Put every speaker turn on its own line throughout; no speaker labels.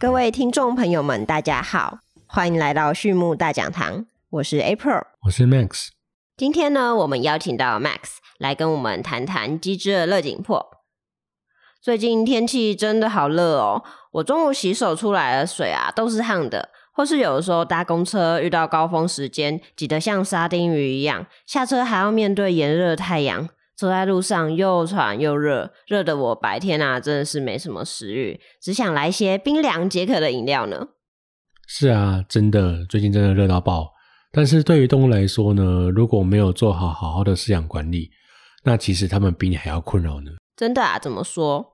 各位听众朋友们，大家好，欢迎来到畜牧大讲堂，我是 April，
我是 Max。
今天呢，我们邀请到 Max 来跟我们谈谈鸡只的热紧迫。最近天气真的好热哦，我中午洗手出来的水啊都是烫的，或是有的时候搭公车遇到高峰时间，挤得像沙丁鱼一样，下车还要面对炎热太阳。走在路上又喘又热，热的我白天啊真的是没什么食欲，只想来些冰凉解渴的饮料呢。
是啊，真的，最近真的热到爆。但是对于动物来说呢，如果没有做好好好的饲养管理，那其实它们比你还要困扰呢。
真的啊？怎么说？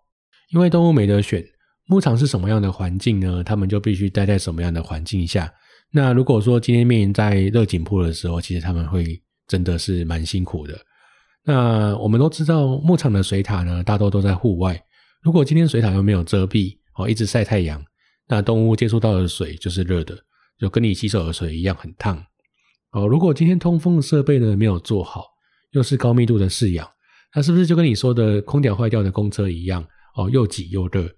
因为动物没得选，牧场是什么样的环境呢？它们就必须待在什么样的环境下。那如果说今天面临在热紧迫的时候，其实它们会真的是蛮辛苦的。那我们都知道，牧场的水塔呢，大多都在户外。如果今天水塔又没有遮蔽，哦，一直晒太阳，那动物接触到的水就是热的，就跟你洗手的水一样很烫。哦，如果今天通风的设备呢没有做好，又是高密度的饲养，那是不是就跟你说的空调坏掉的公车一样？哦，又挤又热。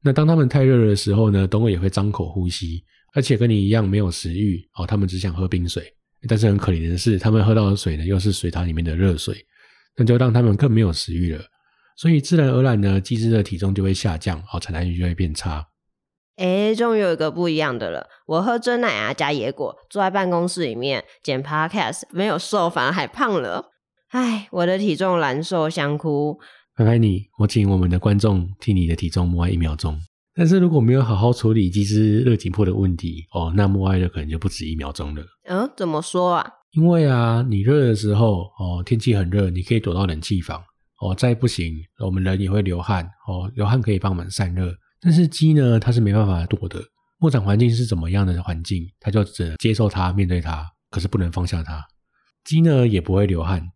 那当它们太热的时候呢，动物也会张口呼吸，而且跟你一样没有食欲。哦，它们只想喝冰水，但是很可怜的是，它们喝到的水呢，又是水塔里面的热水。那就让他们更没有食欲了，所以自然而然呢，鸡只的体重就会下降，哦，产量就会变差。
哎，终于有一个不一样的了。我喝真奶啊，加野果，坐在办公室里面剪 Podcast，没有瘦，反而还胖了。唉，我的体重难受，想哭。
看看你，我请我们的观众替你的体重默哀一秒钟。但是如果没有好好处理鸡只热紧迫的问题，哦，那默哀的可能就不止一秒钟了。
嗯，怎么说啊？
因为啊，你热的时候哦，天气很热，你可以躲到冷气房哦。再不行，我们人也会流汗哦，流汗可以帮我们散热。但是鸡呢，它是没办法躲的。牧场环境是怎么样的环境，它就只能接受它，面对它，可是不能放下它。鸡呢也不会流汗，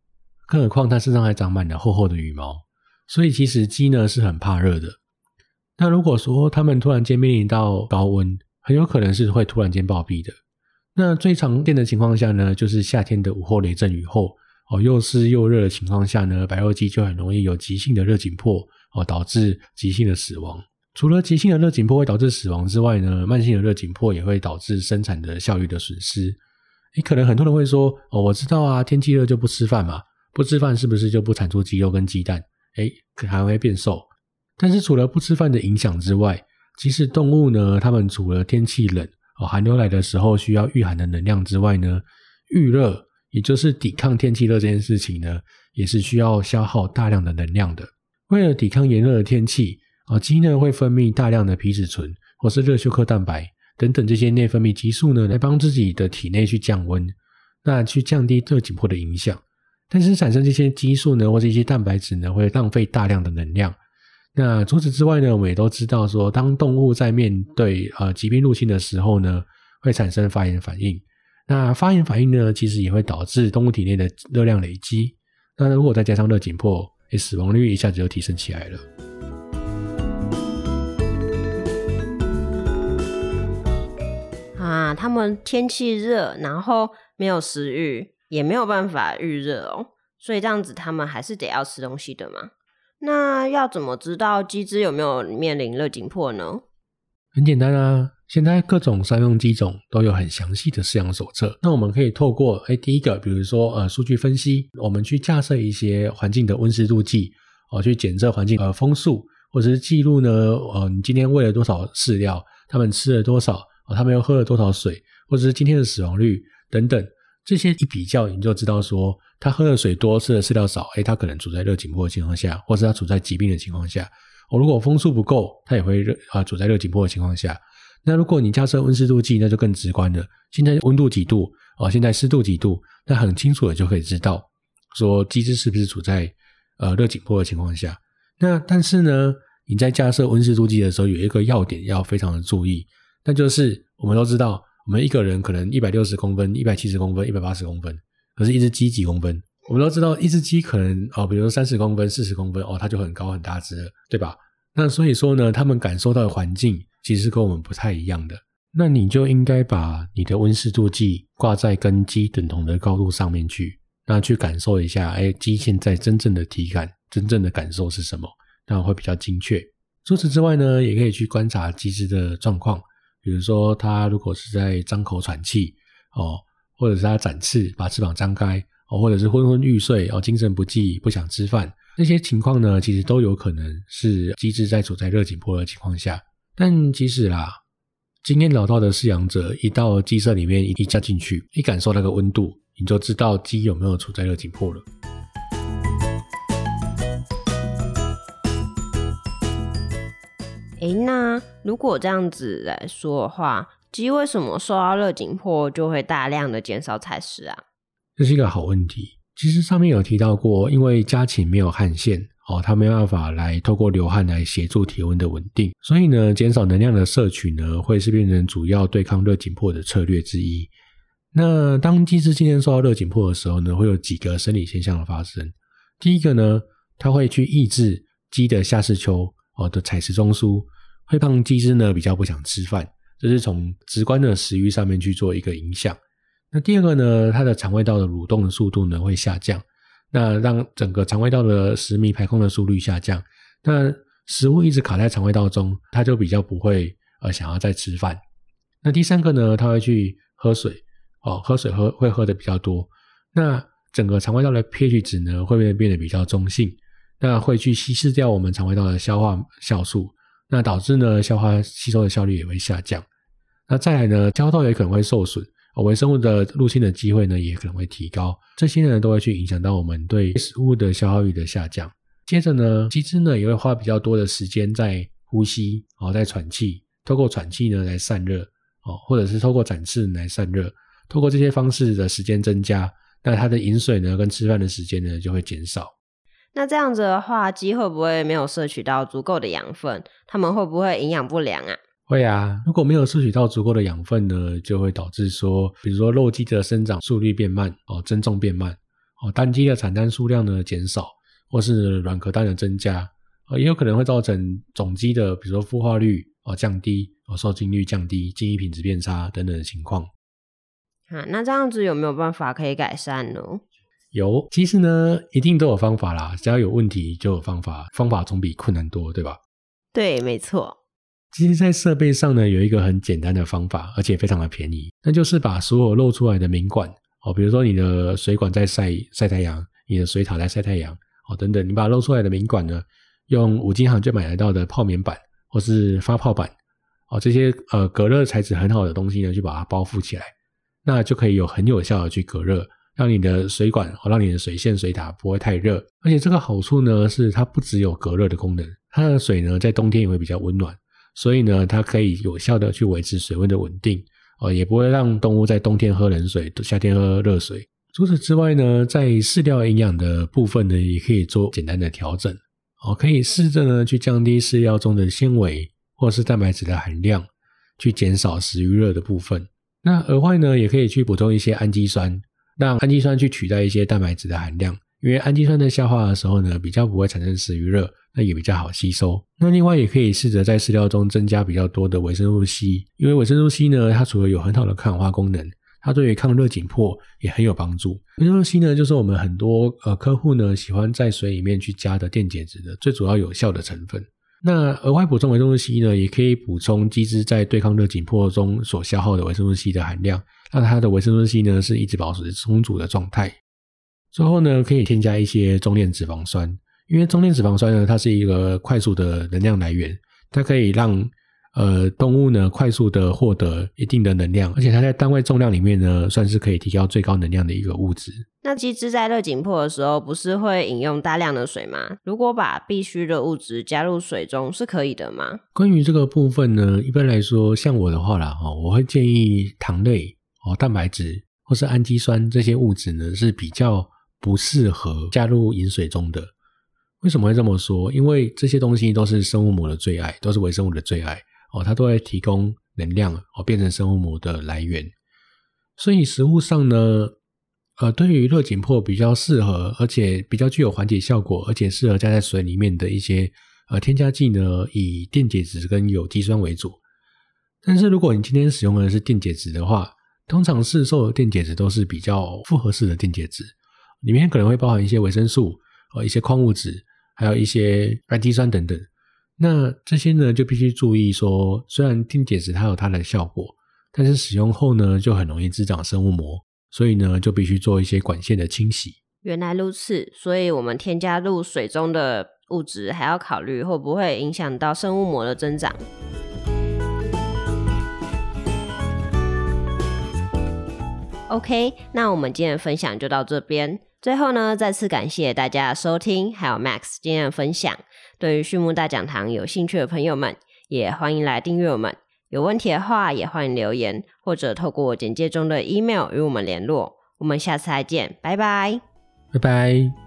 更何况它身上还长满了厚厚的羽毛，所以其实鸡呢是很怕热的。那如果说它们突然间面临到高温，很有可能是会突然间暴毙的。那最常见的情况下呢，就是夏天的午后雷阵雨后，哦，又湿又热的情况下呢，白肉鸡就很容易有急性的热紧迫，哦，导致急性的死亡。除了急性的热紧迫会导致死亡之外呢，慢性的热紧迫也会导致生产的效率的损失。你可能很多人会说，哦，我知道啊，天气热就不吃饭嘛，不吃饭是不是就不产出鸡肉跟鸡蛋？哎，还会变瘦。但是除了不吃饭的影响之外，其实动物呢，它们除了天气冷，哦，寒流来的时候需要御寒的能量之外呢，预热也就是抵抗天气热这件事情呢，也是需要消耗大量的能量的。为了抵抗炎热的天气，啊，鸡呢会分泌大量的皮质醇或是热休克蛋白等等这些内分泌激素呢，来帮自己的体内去降温，那去降低热紧迫的影响。但是产生这些激素呢，或者一些蛋白质呢，会浪费大量的能量。那除此之外呢，我们也都知道说，当动物在面对呃疾病入侵的时候呢，会产生发炎反应。那发炎反应呢，其实也会导致动物体内的热量累积。那如果再加上热紧迫，诶，死亡率一下子就提升起来了。
啊，他们天气热，然后没有食欲，也没有办法预热哦，所以这样子他们还是得要吃东西的嘛。那要怎么知道鸡只有没有面临热紧迫呢？
很简单啊，现在各种商用鸡种都有很详细的饲养手册。那我们可以透过哎，第一个，比如说呃，数据分析，我们去架设一些环境的温湿度计，哦，去检测环境呃风速，或者是记录呢，呃，你今天喂了多少饲料，他们吃了多少，哦，他们又喝了多少水，或者是今天的死亡率等等。这些一比较，你就知道说，他喝的水多，吃的饲料少，哎，他可能处在热紧迫的情况下，或是他处在疾病的情况下。我如果风速不够，他也会热啊，处在热紧迫的情况下。那如果你加设温湿度计，那就更直观了。现在温度几度？哦，现在湿度几度？那很清楚的就可以知道，说机制是不是处在呃热紧迫的情况下。那但是呢，你在加设温湿度计的时候，有一个要点要非常的注意，那就是我们都知道。我们一个人可能一百六十公分、一百七十公分、一百八十公分，可是，一只鸡几公分？我们都知道，一只鸡可能哦，比如说三十公分、四十公分哦，它就很高很大只了，对吧？那所以说呢，它们感受到的环境其实跟我们不太一样的。那你就应该把你的温湿度计挂在跟鸡等同的高度上面去，那去感受一下，哎，鸡现在真正的体感、真正的感受是什么？那会比较精确。除此之外呢，也可以去观察鸡只的状况，比如说它如果是在张口喘气哦，或者是它展翅把翅膀张开哦，或者是昏昏欲睡哦，精神不济不想吃饭，这些情况呢，其实都有可能是鸡只在处在热紧迫的情况下。但即使啦，经验老道的饲养者一到鸡舍里面一加进去，一感受那个温度，你就知道鸡有没有处在热紧迫了。
诶，那如果这样子来说的话，鸡为什么受到热紧迫就会大量的减少采食啊？
这是一个好问题。其实上面有提到过，因为家禽没有汗腺哦，它没办法来透过流汗来协助体温的稳定，所以呢，减少能量的摄取呢，会是变成主要对抗热紧迫的策略之一。那当鸡只今天受到热紧迫的时候呢，会有几个生理现象的发生。第一个呢，它会去抑制鸡的下视丘。哦的采食中枢会让鸡只呢比较不想吃饭，这是从直观的食欲上面去做一个影响。那第二个呢，它的肠胃道的蠕动的速度呢会下降，那让整个肠胃道的食糜排空的速率下降，那食物一直卡在肠胃道中，它就比较不会呃想要再吃饭。那第三个呢，它会去喝水，哦，喝水喝会喝的比较多，那整个肠胃道的 pH 值呢会变得变得比较中性。那会去稀释掉我们肠胃道的消化酵素，那导致呢消化吸收的效率也会下降。那再来呢，消化道也可能会受损，微生物的入侵的机会呢也可能会提高。这些呢都会去影响到我们对食物的消耗率的下降。接着呢，鸡只呢也会花比较多的时间在呼吸，哦，在喘气，透过喘气呢来散热，哦，或者是透过展翅来散热。透过这些方式的时间增加，那它的饮水呢跟吃饭的时间呢就会减少。
那这样子的话，鸡会不会没有摄取到足够的养分？它们会不会营养不良啊？
会啊，如果没有摄取到足够的养分呢，就会导致说，比如说肉鸡的生长速率变慢，哦，增重变慢，哦，蛋鸡的产蛋数量呢减少，或是卵壳蛋的增加，哦，也有可能会造成种鸡的，比如说孵化率哦降低，哦，受精率降低，基因品质变差等等的情况。
啊，那这样子有没有办法可以改善呢？
有，其实呢，一定都有方法啦。只要有问题就有方法，方法总比困难多，对吧？
对，没错。
其实，在设备上呢，有一个很简单的方法，而且非常的便宜，那就是把所有露出来的明管哦，比如说你的水管在晒晒太阳，你的水塔在晒太阳哦，等等，你把露出来的明管呢，用五金行就买得到的泡棉板或是发泡板哦，这些呃隔热材质很好的东西呢，就把它包覆起来，那就可以有很有效的去隔热。让你的水管和让你的水线水塔不会太热，而且这个好处呢是它不只有隔热的功能，它的水呢在冬天也会比较温暖，所以呢它可以有效的去维持水温的稳定，哦也不会让动物在冬天喝冷水，夏天喝热水。除此之外呢，在饲料营养的部分呢也可以做简单的调整，哦可以试着呢去降低饲料中的纤维或是蛋白质的含量，去减少食欲热的部分。那额外呢也可以去补充一些氨基酸。让氨基酸去取代一些蛋白质的含量，因为氨基酸在消化的时候呢，比较不会产生食欲热，那也比较好吸收。那另外也可以试着在饲料中增加比较多的维生素 C，因为维生素 C 呢，它除了有很好的抗氧化功能，它对于抗热紧迫也很有帮助。维生素 C 呢，就是我们很多呃客户呢喜欢在水里面去加的电解质的最主要有效的成分。那额外补充维生素 C 呢，也可以补充鸡只在对抗热紧迫中所消耗的维生素 C 的含量。那它的维生素 C 呢，是一直保持充足的状态。最后呢，可以添加一些中链脂肪酸，因为中链脂肪酸呢，它是一个快速的能量来源，它可以让呃动物呢快速的获得一定的能量，而且它在单位重量里面呢，算是可以提高最高能量的一个物质。
那鸡只在热紧迫的时候，不是会饮用大量的水吗？如果把必需的物质加入水中，是可以的吗？
关于这个部分呢，一般来说，像我的话啦，哈，我会建议糖类。哦，蛋白质或是氨基酸这些物质呢是比较不适合加入饮水中的。为什么会这么说？因为这些东西都是生物膜的最爱，都是微生物的最爱哦，它都会提供能量哦，变成生物膜的来源。所以食物上呢，呃，对于热紧迫比较适合，而且比较具有缓解效果，而且适合加在水里面的一些呃添加剂呢，以电解质跟有机酸为主。但是如果你今天使用的是电解质的话，通常市售的电解质都是比较复合式的电解质，里面可能会包含一些维生素、呃一些矿物质，还有一些氨基酸等等。那这些呢，就必须注意说，虽然电解质它有它的效果，但是使用后呢，就很容易滋长生物膜，所以呢，就必须做一些管线的清洗。
原来如此，所以我们添加入水中的物质，还要考虑会不会影响到生物膜的增长。OK，那我们今天的分享就到这边。最后呢，再次感谢大家的收听，还有 Max 今天的分享。对于畜牧大讲堂有兴趣的朋友们，也欢迎来订阅我们。有问题的话，也欢迎留言，或者透过简介中的 email 与我们联络。我们下次再见，拜拜，
拜拜。